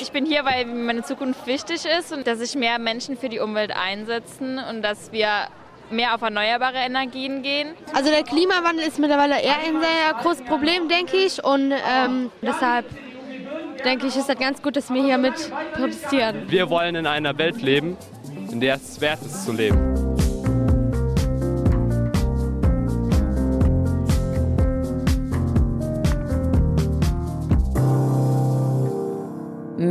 Ich bin hier, weil meine Zukunft wichtig ist und dass sich mehr Menschen für die Umwelt einsetzen und dass wir mehr auf erneuerbare Energien gehen. Also der Klimawandel ist mittlerweile eher ein sehr großes Problem, denke ich. Und ähm, deshalb denke ich, ist es ganz gut, dass wir hier mit protestieren. Wir wollen in einer Welt leben, in der es wert ist zu leben.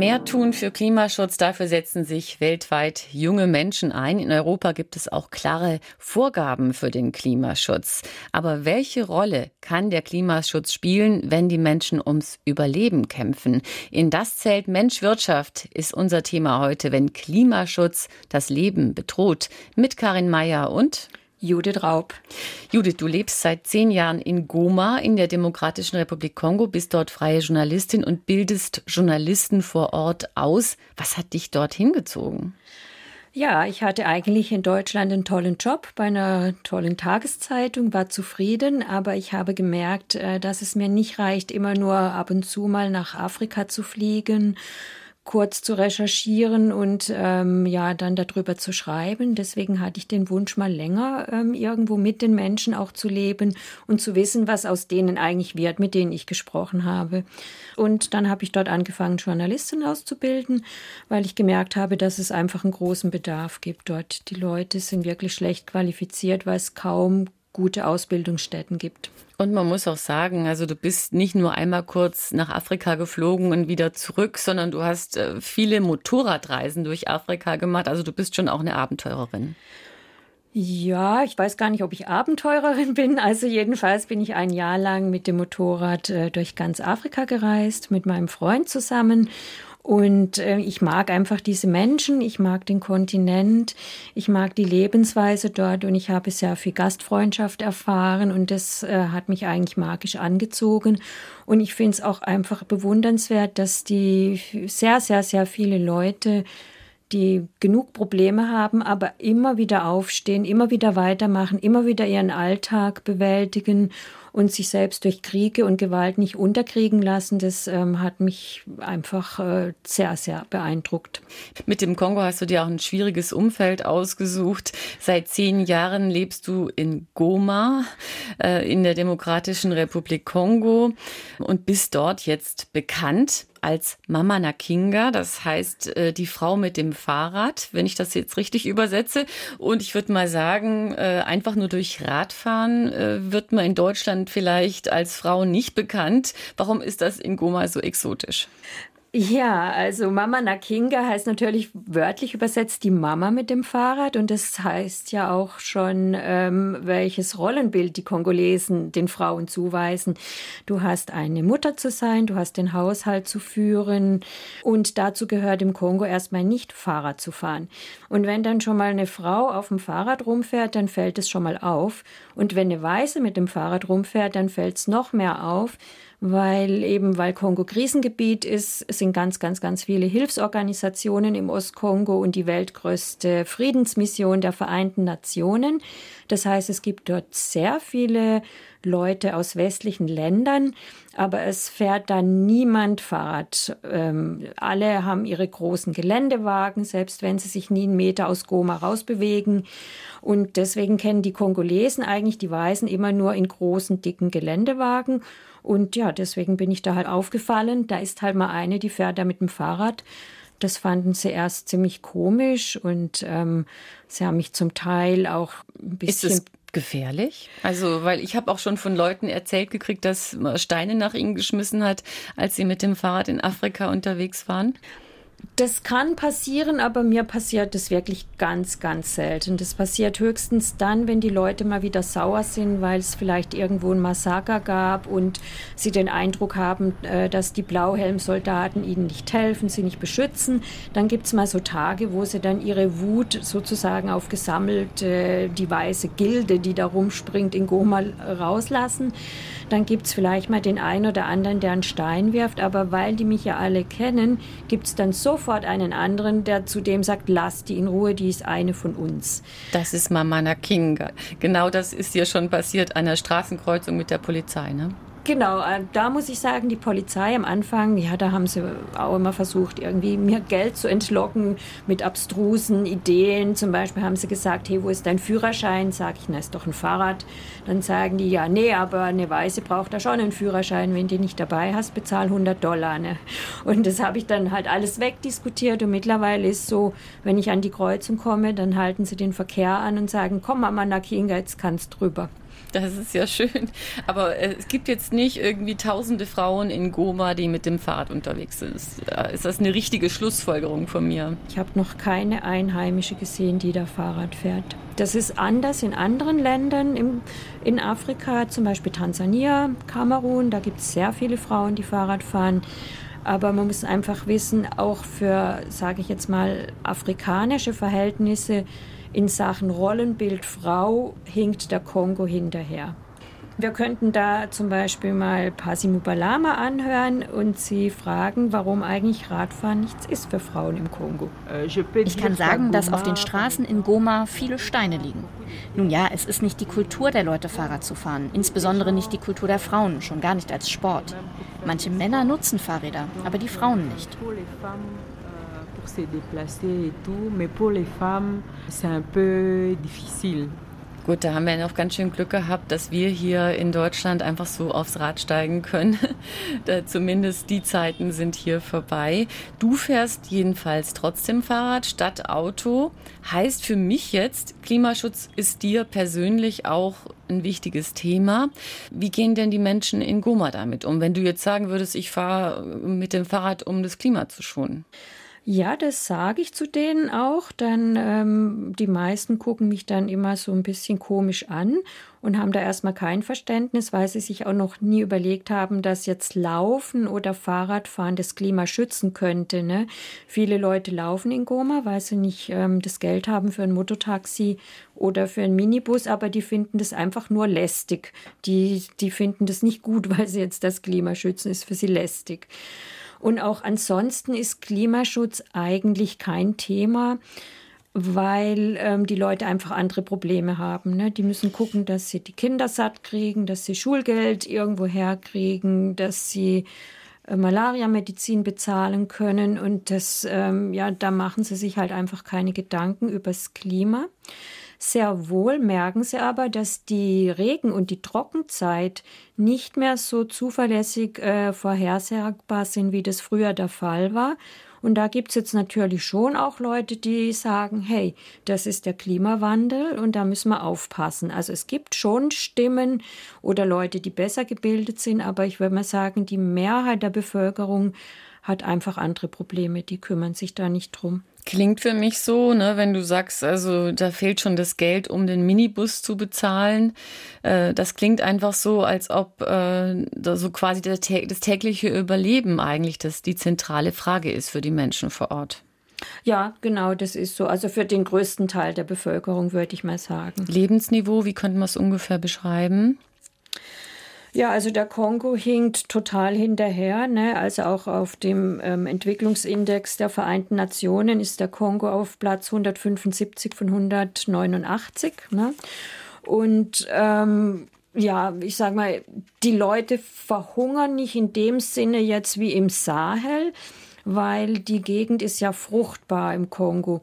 Mehr tun für Klimaschutz, dafür setzen sich weltweit junge Menschen ein. In Europa gibt es auch klare Vorgaben für den Klimaschutz. Aber welche Rolle kann der Klimaschutz spielen, wenn die Menschen ums Überleben kämpfen? In das zählt Mensch-Wirtschaft ist unser Thema heute, wenn Klimaschutz das Leben bedroht. Mit Karin Mayer und Judith Raub. Judith, du lebst seit zehn Jahren in Goma in der Demokratischen Republik Kongo, bist dort freie Journalistin und bildest Journalisten vor Ort aus. Was hat dich dorthin gezogen? Ja, ich hatte eigentlich in Deutschland einen tollen Job bei einer tollen Tageszeitung, war zufrieden, aber ich habe gemerkt, äh, dass es mir nicht reicht, immer nur ab und zu mal nach Afrika zu fliegen kurz zu recherchieren und ähm, ja dann darüber zu schreiben. Deswegen hatte ich den Wunsch, mal länger ähm, irgendwo mit den Menschen auch zu leben und zu wissen, was aus denen eigentlich wird, mit denen ich gesprochen habe. Und dann habe ich dort angefangen, Journalistin auszubilden, weil ich gemerkt habe, dass es einfach einen großen Bedarf gibt dort. Die Leute sind wirklich schlecht qualifiziert, weil es kaum gute Ausbildungsstätten gibt. Und man muss auch sagen, also du bist nicht nur einmal kurz nach Afrika geflogen und wieder zurück, sondern du hast äh, viele Motorradreisen durch Afrika gemacht. Also du bist schon auch eine Abenteurerin. Ja, ich weiß gar nicht, ob ich Abenteurerin bin. Also jedenfalls bin ich ein Jahr lang mit dem Motorrad äh, durch ganz Afrika gereist, mit meinem Freund zusammen. Und äh, ich mag einfach diese Menschen, ich mag den Kontinent, ich mag die Lebensweise dort und ich habe sehr viel Gastfreundschaft erfahren und das äh, hat mich eigentlich magisch angezogen. Und ich finde es auch einfach bewundernswert, dass die sehr, sehr, sehr viele Leute die genug Probleme haben, aber immer wieder aufstehen, immer wieder weitermachen, immer wieder ihren Alltag bewältigen und sich selbst durch Kriege und Gewalt nicht unterkriegen lassen, das ähm, hat mich einfach äh, sehr, sehr beeindruckt. Mit dem Kongo hast du dir auch ein schwieriges Umfeld ausgesucht. Seit zehn Jahren lebst du in Goma äh, in der Demokratischen Republik Kongo und bist dort jetzt bekannt als Mama Nakinga, das heißt äh, die Frau mit dem Fahrrad, wenn ich das jetzt richtig übersetze. Und ich würde mal sagen, äh, einfach nur durch Radfahren äh, wird man in Deutschland vielleicht als Frau nicht bekannt. Warum ist das in Goma so exotisch? Ja, also Mama Nakinga heißt natürlich wörtlich übersetzt die Mama mit dem Fahrrad und das heißt ja auch schon, ähm, welches Rollenbild die Kongolesen den Frauen zuweisen. Du hast eine Mutter zu sein, du hast den Haushalt zu führen und dazu gehört im Kongo erstmal nicht Fahrrad zu fahren. Und wenn dann schon mal eine Frau auf dem Fahrrad rumfährt, dann fällt es schon mal auf. Und wenn eine Weiße mit dem Fahrrad rumfährt, dann fällt es noch mehr auf weil eben, weil Kongo Krisengebiet ist, sind ganz, ganz, ganz viele Hilfsorganisationen im Ostkongo und die weltgrößte Friedensmission der Vereinten Nationen. Das heißt, es gibt dort sehr viele Leute aus westlichen Ländern, aber es fährt da niemand Fahrrad. Ähm, alle haben ihre großen Geländewagen, selbst wenn sie sich nie einen Meter aus Goma rausbewegen. Und deswegen kennen die Kongolesen eigentlich die Weißen immer nur in großen, dicken Geländewagen. Und ja, deswegen bin ich da halt aufgefallen. Da ist halt mal eine, die fährt da mit dem Fahrrad. Das fanden sie erst ziemlich komisch und ähm, sie haben mich zum Teil auch ein bisschen. Ist es gefährlich? Also, weil ich habe auch schon von Leuten erzählt gekriegt, dass man Steine nach ihnen geschmissen hat, als sie mit dem Fahrrad in Afrika unterwegs waren. Das kann passieren, aber mir passiert das wirklich ganz, ganz selten. Das passiert höchstens dann, wenn die Leute mal wieder sauer sind, weil es vielleicht irgendwo ein Massaker gab und sie den Eindruck haben, äh, dass die Blauhelmsoldaten ihnen nicht helfen, sie nicht beschützen. Dann gibt es mal so Tage, wo sie dann ihre Wut sozusagen auf gesammelte, die weiße Gilde, die da rumspringt, in Goma rauslassen. Dann gibt es vielleicht mal den einen oder anderen, der einen Stein wirft. Aber weil die mich ja alle kennen, gibt es dann sofort einen anderen, der zu dem sagt, lass die in Ruhe, die ist eine von uns. Das ist Mama Nakinga. Genau das ist hier schon passiert an der Straßenkreuzung mit der Polizei, ne? Genau, äh, da muss ich sagen, die Polizei am Anfang, ja, da haben sie auch immer versucht, irgendwie mir Geld zu entlocken mit abstrusen Ideen. Zum Beispiel haben sie gesagt, hey, wo ist dein Führerschein? Sag ich, na, ist doch ein Fahrrad. Dann sagen die, ja, nee, aber eine Weiße braucht da schon einen Führerschein. Wenn du nicht dabei hast, bezahl 100 Dollar. Ne? Und das habe ich dann halt alles wegdiskutiert. Und mittlerweile ist so, wenn ich an die Kreuzung komme, dann halten sie den Verkehr an und sagen, komm, Mama Nakinga, jetzt kannst drüber. Das ist ja schön. Aber äh, es gibt jetzt nicht irgendwie tausende Frauen in Goma, die mit dem Fahrrad unterwegs sind. Äh, ist das eine richtige Schlussfolgerung von mir? Ich habe noch keine Einheimische gesehen, die da Fahrrad fährt. Das ist anders in anderen Ländern im, in Afrika, zum Beispiel Tansania, Kamerun. Da gibt es sehr viele Frauen, die Fahrrad fahren. Aber man muss einfach wissen, auch für, sage ich jetzt mal, afrikanische Verhältnisse, in Sachen Rollenbild Frau hinkt der Kongo hinterher. Wir könnten da zum Beispiel mal Pasimu Balama anhören und sie fragen, warum eigentlich Radfahren nichts ist für Frauen im Kongo. Ich kann sagen, dass auf den Straßen in Goma viele Steine liegen. Nun ja, es ist nicht die Kultur der Leute, Fahrrad zu fahren, insbesondere nicht die Kultur der Frauen, schon gar nicht als Sport. Manche Männer nutzen Fahrräder, aber die Frauen nicht se déplacer et tout, mais pour les femmes, c'est un peu difficile. Gut, da haben wir noch ganz schön Glück gehabt, dass wir hier in Deutschland einfach so aufs Rad steigen können. zumindest die Zeiten sind hier vorbei. Du fährst jedenfalls trotzdem Fahrrad statt Auto. Heißt für mich jetzt, Klimaschutz ist dir persönlich auch ein wichtiges Thema. Wie gehen denn die Menschen in Goma damit um, wenn du jetzt sagen würdest, ich fahre mit dem Fahrrad, um das Klima zu schonen? Ja, das sage ich zu denen auch. Dann ähm, die meisten gucken mich dann immer so ein bisschen komisch an und haben da erstmal kein Verständnis, weil sie sich auch noch nie überlegt haben, dass jetzt Laufen oder Fahrradfahren das Klima schützen könnte. Ne? Viele Leute laufen in Goma, weil sie nicht ähm, das Geld haben für ein Mototaxi oder für einen Minibus, aber die finden das einfach nur lästig. Die, die finden das nicht gut, weil sie jetzt das Klima schützen, ist für sie lästig. Und auch ansonsten ist Klimaschutz eigentlich kein Thema, weil ähm, die Leute einfach andere Probleme haben. Ne? Die müssen gucken, dass sie die Kinder satt kriegen, dass sie Schulgeld irgendwo herkriegen, dass sie äh, Malaria-Medizin bezahlen können. Und das, ähm, ja, da machen sie sich halt einfach keine Gedanken übers Klima. Sehr wohl merken sie aber, dass die Regen- und die Trockenzeit nicht mehr so zuverlässig äh, vorhersagbar sind, wie das früher der Fall war. Und da gibt es jetzt natürlich schon auch Leute, die sagen, hey, das ist der Klimawandel und da müssen wir aufpassen. Also es gibt schon Stimmen oder Leute, die besser gebildet sind, aber ich würde mal sagen, die Mehrheit der Bevölkerung hat einfach andere Probleme, die kümmern sich da nicht drum. Klingt für mich so, ne, wenn du sagst, also da fehlt schon das Geld, um den Minibus zu bezahlen. Äh, das klingt einfach so, als ob äh, so quasi das, das tägliche Überleben eigentlich das die zentrale Frage ist für die Menschen vor Ort. Ja, genau, das ist so. Also für den größten Teil der Bevölkerung würde ich mal sagen. Lebensniveau, wie könnte man es ungefähr beschreiben? Ja, also der Kongo hinkt total hinterher. Ne? Also auch auf dem ähm, Entwicklungsindex der Vereinten Nationen ist der Kongo auf Platz 175 von 189. Ne? Und ähm, ja, ich sag mal, die Leute verhungern nicht in dem Sinne jetzt wie im Sahel, weil die Gegend ist ja fruchtbar im Kongo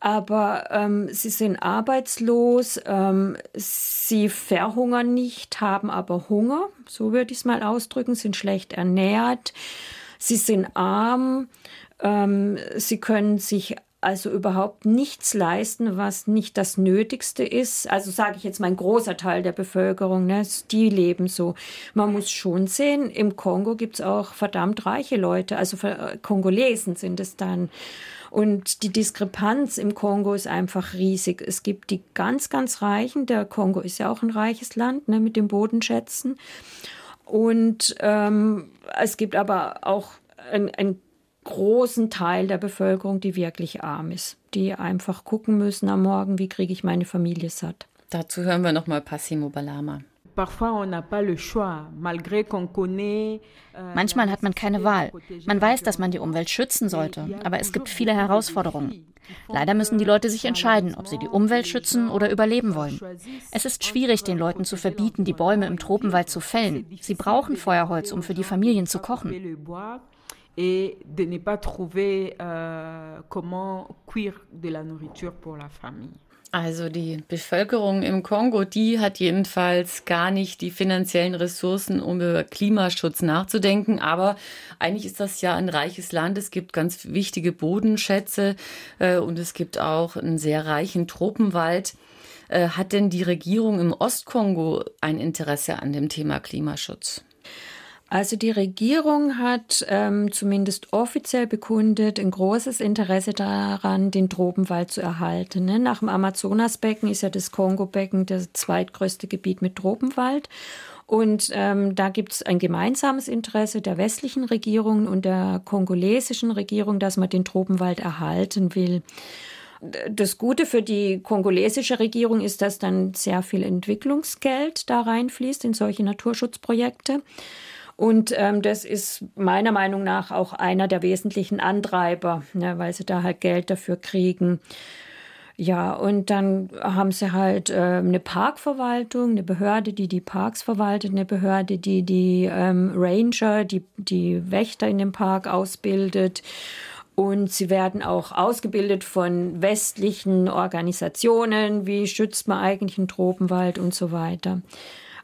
aber ähm, sie sind arbeitslos, ähm, sie verhungern nicht, haben aber Hunger, so würde ich es mal ausdrücken, sind schlecht ernährt, sie sind arm, ähm, sie können sich also überhaupt nichts leisten, was nicht das Nötigste ist. Also sage ich jetzt mal ein großer Teil der Bevölkerung, ne, die leben so. Man muss schon sehen, im Kongo gibt es auch verdammt reiche Leute, also Kongolesen sind es dann. Und die Diskrepanz im Kongo ist einfach riesig. Es gibt die ganz, ganz Reichen. Der Kongo ist ja auch ein reiches Land ne, mit den Bodenschätzen. Und ähm, es gibt aber auch einen großen Teil der Bevölkerung, die wirklich arm ist, die einfach gucken müssen am Morgen, wie kriege ich meine Familie satt. Dazu hören wir nochmal Passimo Balama. Manchmal hat man keine Wahl. Man weiß, dass man die Umwelt schützen sollte, aber es gibt viele Herausforderungen. Leider müssen die Leute sich entscheiden, ob sie die Umwelt schützen oder überleben wollen. Es ist schwierig, den Leuten zu verbieten, die Bäume im Tropenwald zu fällen. Sie brauchen Feuerholz, um für die Familien zu kochen. et de ne pas trouver euh, comment cuire de la nourriture pour la famille. Also die Bevölkerung im Kongo, die hat jedenfalls gar nicht die finanziellen Ressourcen, um über Klimaschutz nachzudenken. Aber eigentlich ist das ja ein reiches Land. Es gibt ganz wichtige Bodenschätze äh, und es gibt auch einen sehr reichen Tropenwald. Äh, hat denn die Regierung im Ostkongo ein Interesse an dem Thema Klimaschutz? Also die Regierung hat ähm, zumindest offiziell bekundet ein großes Interesse daran, den Tropenwald zu erhalten. Ne? Nach dem Amazonasbecken ist ja das Kongo-Becken das zweitgrößte Gebiet mit Tropenwald. Und ähm, da gibt es ein gemeinsames Interesse der westlichen Regierung und der kongolesischen Regierung, dass man den Tropenwald erhalten will. Das Gute für die kongolesische Regierung ist, dass dann sehr viel Entwicklungsgeld da reinfließt in solche Naturschutzprojekte. Und ähm, das ist meiner Meinung nach auch einer der wesentlichen Antreiber, ne, weil sie da halt Geld dafür kriegen. Ja, und dann haben sie halt äh, eine Parkverwaltung, eine Behörde, die die Parks verwaltet, eine Behörde, die die ähm, Ranger, die, die Wächter in dem Park ausbildet. Und sie werden auch ausgebildet von westlichen Organisationen, wie schützt man eigentlich einen Tropenwald und so weiter.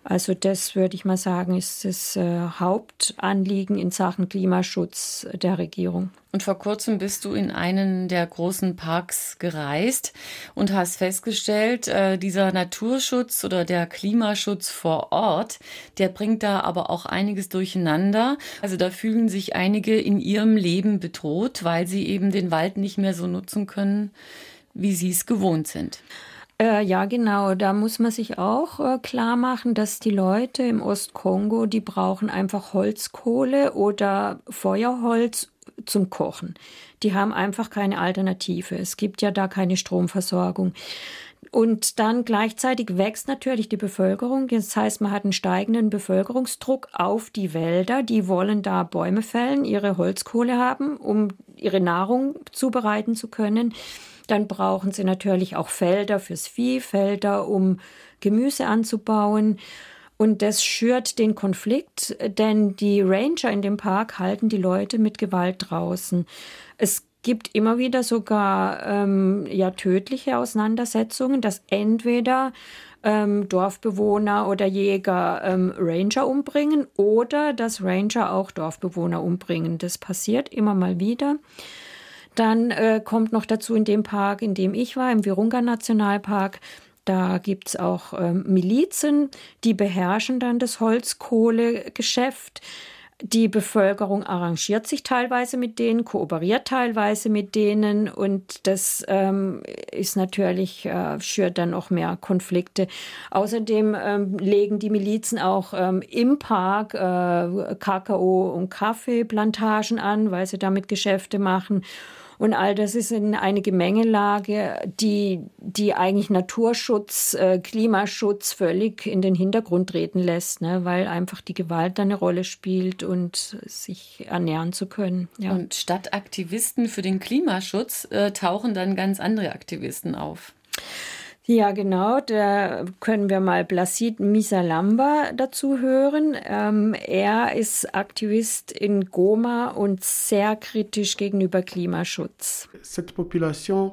Also das würde ich mal sagen, ist das äh, Hauptanliegen in Sachen Klimaschutz der Regierung. Und vor kurzem bist du in einen der großen Parks gereist und hast festgestellt, äh, dieser Naturschutz oder der Klimaschutz vor Ort, der bringt da aber auch einiges durcheinander. Also da fühlen sich einige in ihrem Leben bedroht, weil sie eben den Wald nicht mehr so nutzen können, wie sie es gewohnt sind. Äh, ja, genau. Da muss man sich auch äh, klar machen, dass die Leute im Ostkongo, die brauchen einfach Holzkohle oder Feuerholz zum Kochen. Die haben einfach keine Alternative. Es gibt ja da keine Stromversorgung. Und dann gleichzeitig wächst natürlich die Bevölkerung. Das heißt, man hat einen steigenden Bevölkerungsdruck auf die Wälder. Die wollen da Bäume fällen, ihre Holzkohle haben, um ihre Nahrung zubereiten zu können. Dann brauchen sie natürlich auch Felder fürs Vieh, Felder, um Gemüse anzubauen. Und das schürt den Konflikt, denn die Ranger in dem Park halten die Leute mit Gewalt draußen. Es gibt immer wieder sogar ähm, ja tödliche Auseinandersetzungen, dass entweder ähm, Dorfbewohner oder Jäger ähm, Ranger umbringen oder dass Ranger auch Dorfbewohner umbringen. Das passiert immer mal wieder. Dann äh, kommt noch dazu in dem Park, in dem ich war, im Virunga Nationalpark, da gibt es auch ähm, Milizen, die beherrschen dann das Holzkohlegeschäft. Die Bevölkerung arrangiert sich teilweise mit denen, kooperiert teilweise mit denen und das ähm, ist natürlich, äh, schürt dann auch mehr Konflikte. Außerdem ähm, legen die Milizen auch ähm, im Park äh, Kakao- und Kaffeeplantagen an, weil sie damit Geschäfte machen. Und all das ist in eine Gemengelage, die, die eigentlich Naturschutz, äh, Klimaschutz völlig in den Hintergrund treten lässt, ne? weil einfach die Gewalt eine Rolle spielt und sich ernähren zu können. Ja. Und statt Aktivisten für den Klimaschutz äh, tauchen dann ganz andere Aktivisten auf. Ja, genau. Da können wir mal Placid Misalamba dazu hören. Ähm, er ist Aktivist in Goma und sehr kritisch gegenüber Klimaschutz. Cette population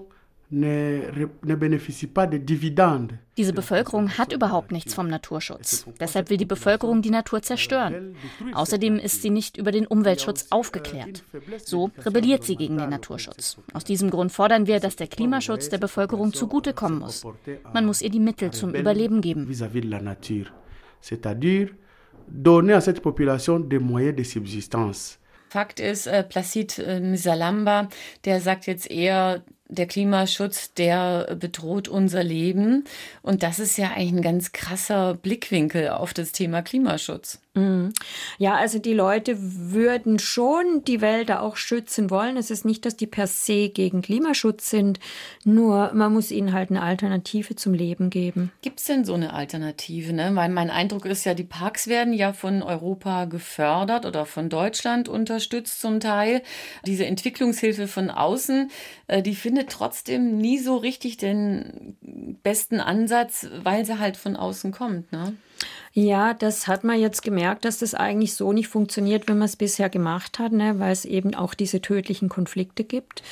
Ne, ne bénéficie pas de dividendes. Diese Bevölkerung hat überhaupt nichts vom Naturschutz. Deshalb will die Bevölkerung die Natur zerstören. Außerdem ist sie nicht über den Umweltschutz aufgeklärt. So rebelliert sie gegen den Naturschutz. Aus diesem Grund fordern wir, dass der Klimaschutz der Bevölkerung zugutekommen muss. Man muss ihr die Mittel zum Überleben geben. C'est-à-dire donner à cette population des moyens de subsistance. Fakt ist, äh, Placid äh, Misalamba, der sagt jetzt eher, der Klimaschutz, der bedroht unser Leben. Und das ist ja eigentlich ein ganz krasser Blickwinkel auf das Thema Klimaschutz. Mhm. Ja, also die Leute würden schon die Wälder auch schützen wollen. Es ist nicht, dass die per se gegen Klimaschutz sind, nur man muss ihnen halt eine Alternative zum Leben geben. Gibt es denn so eine Alternative? Ne? Weil mein Eindruck ist ja, die Parks werden ja von Europa gefördert oder von Deutschland unterstützt zum Teil. Diese Entwicklungshilfe von außen, äh, die findet trotzdem nie so richtig den besten Ansatz, weil sie halt von außen kommt. Ne? Ja, das hat man jetzt gemerkt, dass das eigentlich so nicht funktioniert, wie man es bisher gemacht hat, ne, weil es eben auch diese tödlichen Konflikte gibt.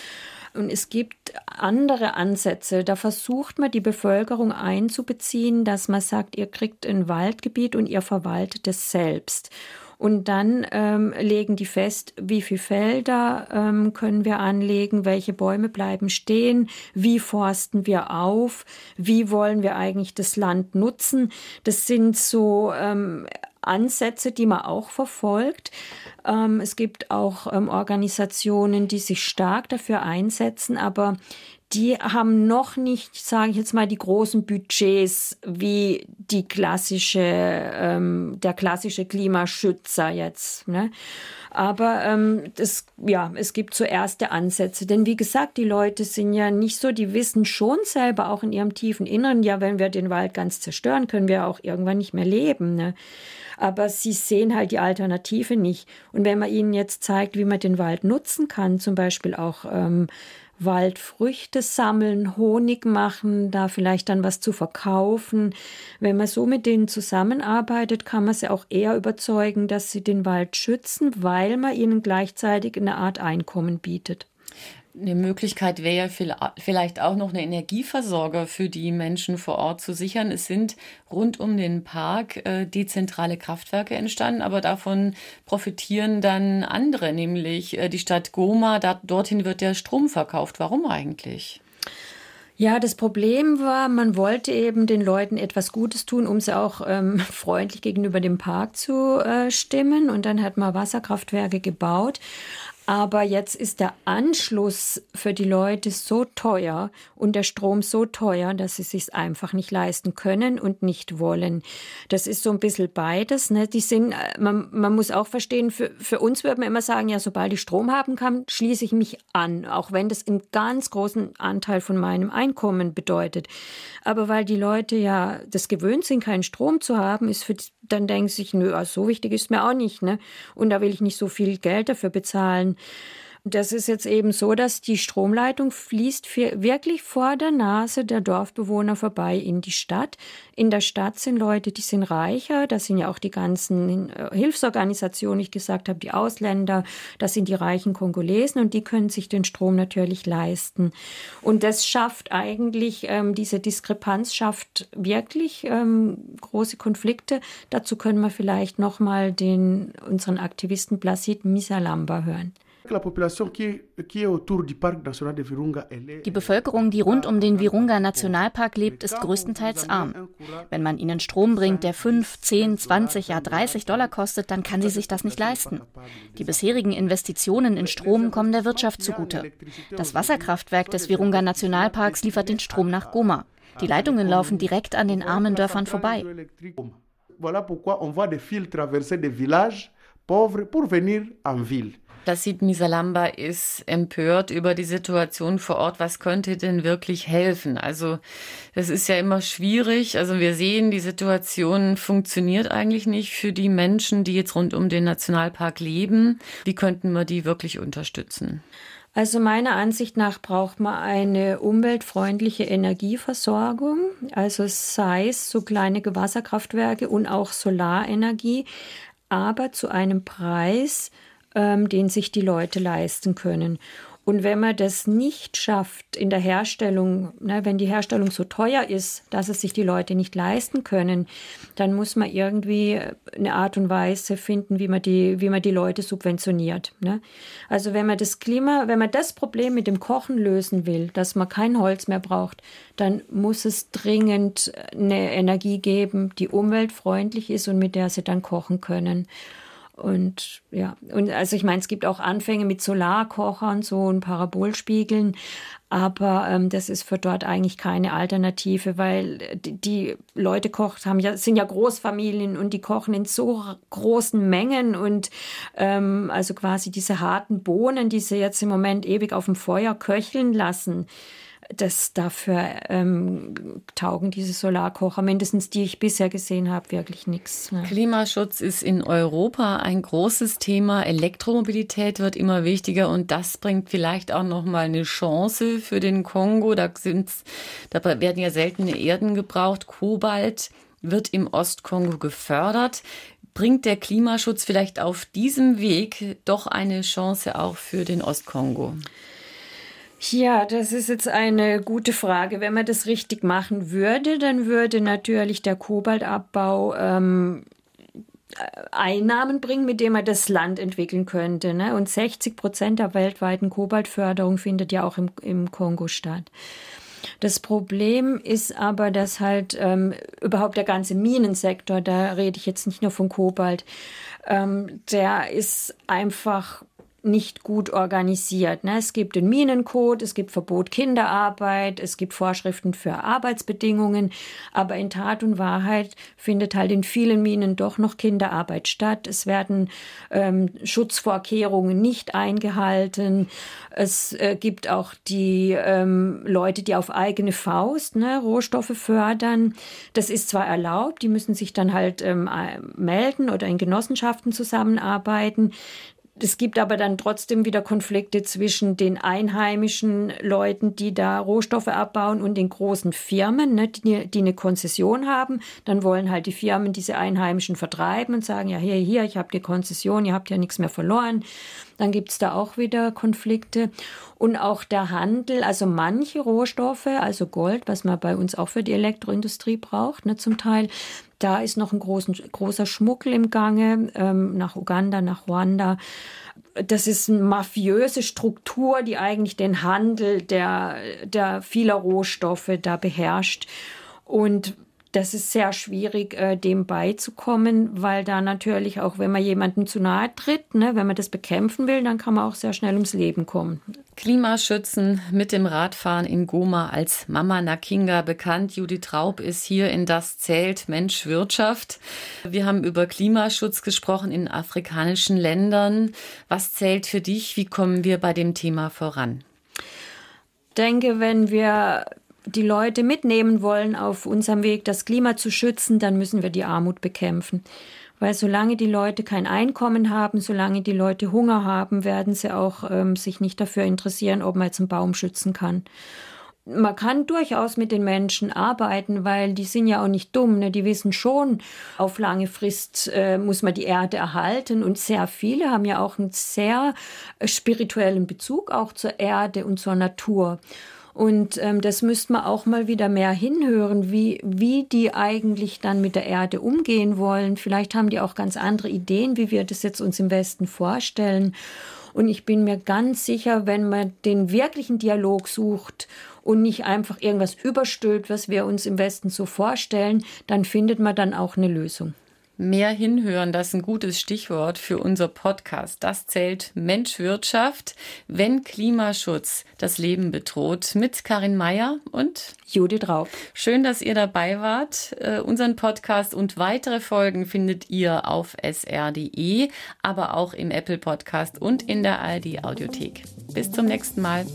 Und es gibt andere Ansätze. Da versucht man die Bevölkerung einzubeziehen, dass man sagt, ihr kriegt ein Waldgebiet und ihr verwaltet es selbst. Und dann ähm, legen die fest, wie viele Felder ähm, können wir anlegen, welche Bäume bleiben stehen, wie forsten wir auf, wie wollen wir eigentlich das Land nutzen. Das sind so ähm, Ansätze, die man auch verfolgt. Ähm, es gibt auch ähm, Organisationen, die sich stark dafür einsetzen, aber die haben noch nicht, sage ich jetzt mal, die großen Budgets wie die klassische, ähm, der klassische Klimaschützer jetzt. Ne? Aber ähm, das, ja, es gibt so erste Ansätze. Denn wie gesagt, die Leute sind ja nicht so, die wissen schon selber auch in ihrem tiefen Inneren, ja, wenn wir den Wald ganz zerstören, können wir auch irgendwann nicht mehr leben. Ne? Aber sie sehen halt die Alternative nicht. Und wenn man ihnen jetzt zeigt, wie man den Wald nutzen kann, zum Beispiel auch ähm, Waldfrüchte sammeln, Honig machen, da vielleicht dann was zu verkaufen. Wenn man so mit denen zusammenarbeitet, kann man sie auch eher überzeugen, dass sie den Wald schützen, weil man ihnen gleichzeitig eine Art Einkommen bietet. Eine Möglichkeit wäre ja vielleicht auch noch eine Energieversorger für die Menschen vor Ort zu sichern. Es sind rund um den Park äh, dezentrale Kraftwerke entstanden, aber davon profitieren dann andere, nämlich äh, die Stadt Goma. Dorthin wird der Strom verkauft. Warum eigentlich? Ja, das Problem war, man wollte eben den Leuten etwas Gutes tun, um sie auch ähm, freundlich gegenüber dem Park zu äh, stimmen. Und dann hat man Wasserkraftwerke gebaut. Aber jetzt ist der Anschluss für die Leute so teuer und der Strom so teuer, dass sie sich einfach nicht leisten können und nicht wollen. Das ist so ein bisschen beides. Ne? Die sind, äh, man, man muss auch verstehen, für, für uns würde man immer sagen, ja, sobald ich Strom haben kann, schließe ich mich an, auch wenn das einen ganz großen Anteil von meinem Einkommen bedeutet. Aber weil die Leute ja das gewöhnt sind, keinen Strom zu haben, ist für, dann denken sie sich, nö, so wichtig ist mir auch nicht. Ne? Und da will ich nicht so viel Geld dafür bezahlen. Das ist jetzt eben so, dass die Stromleitung fließt wirklich vor der Nase der Dorfbewohner vorbei in die Stadt. In der Stadt sind Leute, die sind reicher. Das sind ja auch die ganzen äh, Hilfsorganisationen, ich gesagt habe, die Ausländer. Das sind die reichen Kongolesen und die können sich den Strom natürlich leisten. Und das schafft eigentlich, ähm, diese Diskrepanz schafft wirklich ähm, große Konflikte. Dazu können wir vielleicht nochmal den, unseren Aktivisten Placid Misalamba hören. Die Bevölkerung, die rund um den Virunga Nationalpark lebt, ist größtenteils arm. Wenn man ihnen Strom bringt, der 5, 10, 20, ja 30 Dollar kostet, dann kann sie sich das nicht leisten. Die bisherigen Investitionen in Strom kommen der Wirtschaft zugute. Das Wasserkraftwerk des Virunga Nationalparks liefert den Strom nach Goma. Die Leitungen laufen direkt an den armen Dörfern vorbei. Voilà pourquoi on voit des fils traverser des villages pauvres pour venir en ville. Placid Misalamba ist empört über die Situation vor Ort. Was könnte denn wirklich helfen? Also, das ist ja immer schwierig. Also, wir sehen, die Situation funktioniert eigentlich nicht für die Menschen, die jetzt rund um den Nationalpark leben. Wie könnten wir die wirklich unterstützen? Also meiner Ansicht nach braucht man eine umweltfreundliche Energieversorgung, also sei es so kleine Wasserkraftwerke und auch Solarenergie, aber zu einem Preis, ähm, den sich die Leute leisten können. Und wenn man das nicht schafft in der Herstellung, ne, wenn die Herstellung so teuer ist, dass es sich die Leute nicht leisten können, dann muss man irgendwie eine Art und Weise finden, wie man die, wie man die Leute subventioniert. Ne? Also wenn man das Klima, wenn man das Problem mit dem Kochen lösen will, dass man kein Holz mehr braucht, dann muss es dringend eine Energie geben, die umweltfreundlich ist und mit der sie dann kochen können. Und ja, und also ich meine, es gibt auch Anfänge mit Solarkochern, so und Parabolspiegeln, aber ähm, das ist für dort eigentlich keine Alternative, weil die, die Leute kocht haben ja sind ja Großfamilien und die kochen in so großen Mengen und ähm, also quasi diese harten Bohnen, die sie jetzt im Moment ewig auf dem Feuer köcheln lassen das dafür ähm, taugen diese Solarkocher, mindestens die ich bisher gesehen habe, wirklich nichts. Ne? Klimaschutz ist in Europa ein großes Thema. Elektromobilität wird immer wichtiger und das bringt vielleicht auch noch mal eine Chance für den Kongo. Da sind's, da werden ja seltene Erden gebraucht. Kobalt wird im Ostkongo gefördert. Bringt der Klimaschutz vielleicht auf diesem Weg doch eine Chance auch für den Ostkongo? Ja, das ist jetzt eine gute Frage. Wenn man das richtig machen würde, dann würde natürlich der Kobaltabbau ähm, Einnahmen bringen, mit denen man das Land entwickeln könnte. Ne? Und 60 Prozent der weltweiten Kobaltförderung findet ja auch im, im Kongo statt. Das Problem ist aber, dass halt ähm, überhaupt der ganze Minensektor, da rede ich jetzt nicht nur von Kobalt, ähm, der ist einfach nicht gut organisiert. Ne? Es gibt den Minencode, es gibt Verbot Kinderarbeit, es gibt Vorschriften für Arbeitsbedingungen, aber in Tat und Wahrheit findet halt in vielen Minen doch noch Kinderarbeit statt. Es werden ähm, Schutzvorkehrungen nicht eingehalten. Es äh, gibt auch die ähm, Leute, die auf eigene Faust ne, Rohstoffe fördern. Das ist zwar erlaubt, die müssen sich dann halt ähm, melden oder in Genossenschaften zusammenarbeiten. Es gibt aber dann trotzdem wieder Konflikte zwischen den einheimischen Leuten, die da Rohstoffe abbauen und den großen Firmen, ne, die, die, eine Konzession haben. Dann wollen halt die Firmen diese Einheimischen vertreiben und sagen, ja, hier, hier, ich habe die Konzession, ihr habt ja nichts mehr verloren. Dann gibt es da auch wieder Konflikte. Und auch der Handel, also manche Rohstoffe, also Gold, was man bei uns auch für die Elektroindustrie braucht, ne, zum Teil, da ist noch ein großen, großer Schmuggel im Gange ähm, nach Uganda, nach Ruanda. Das ist eine mafiöse Struktur, die eigentlich den Handel der, der vieler Rohstoffe da beherrscht. Und das ist sehr schwierig, äh, dem beizukommen, weil da natürlich auch, wenn man jemandem zu nahe tritt, ne, wenn man das bekämpfen will, dann kann man auch sehr schnell ums Leben kommen. Klimaschützen mit dem Radfahren in Goma als Mama Nakinga bekannt. Judith Raub ist hier in Das Zelt Mensch Wirtschaft. Wir haben über Klimaschutz gesprochen in afrikanischen Ländern. Was zählt für dich? Wie kommen wir bei dem Thema voran? Ich denke, wenn wir die Leute mitnehmen wollen auf unserem Weg, das Klima zu schützen, dann müssen wir die Armut bekämpfen. Weil solange die Leute kein Einkommen haben, solange die Leute Hunger haben, werden sie auch ähm, sich nicht dafür interessieren, ob man jetzt einen Baum schützen kann. Man kann durchaus mit den Menschen arbeiten, weil die sind ja auch nicht dumm. Ne? Die wissen schon, auf lange Frist äh, muss man die Erde erhalten. Und sehr viele haben ja auch einen sehr spirituellen Bezug auch zur Erde und zur Natur. Und ähm, das müsste man auch mal wieder mehr hinhören, wie, wie die eigentlich dann mit der Erde umgehen wollen. Vielleicht haben die auch ganz andere Ideen, wie wir das jetzt uns im Westen vorstellen. Und ich bin mir ganz sicher, wenn man den wirklichen Dialog sucht und nicht einfach irgendwas überstülpt, was wir uns im Westen so vorstellen, dann findet man dann auch eine Lösung. Mehr hinhören, das ist ein gutes Stichwort für unser Podcast. Das zählt Menschwirtschaft, wenn Klimaschutz das Leben bedroht. Mit Karin Meyer und Judith Raub. Schön, dass ihr dabei wart. Uh, unseren Podcast und weitere Folgen findet ihr auf sr.de, aber auch im Apple Podcast und in der ARD Audiothek. Bis zum nächsten Mal.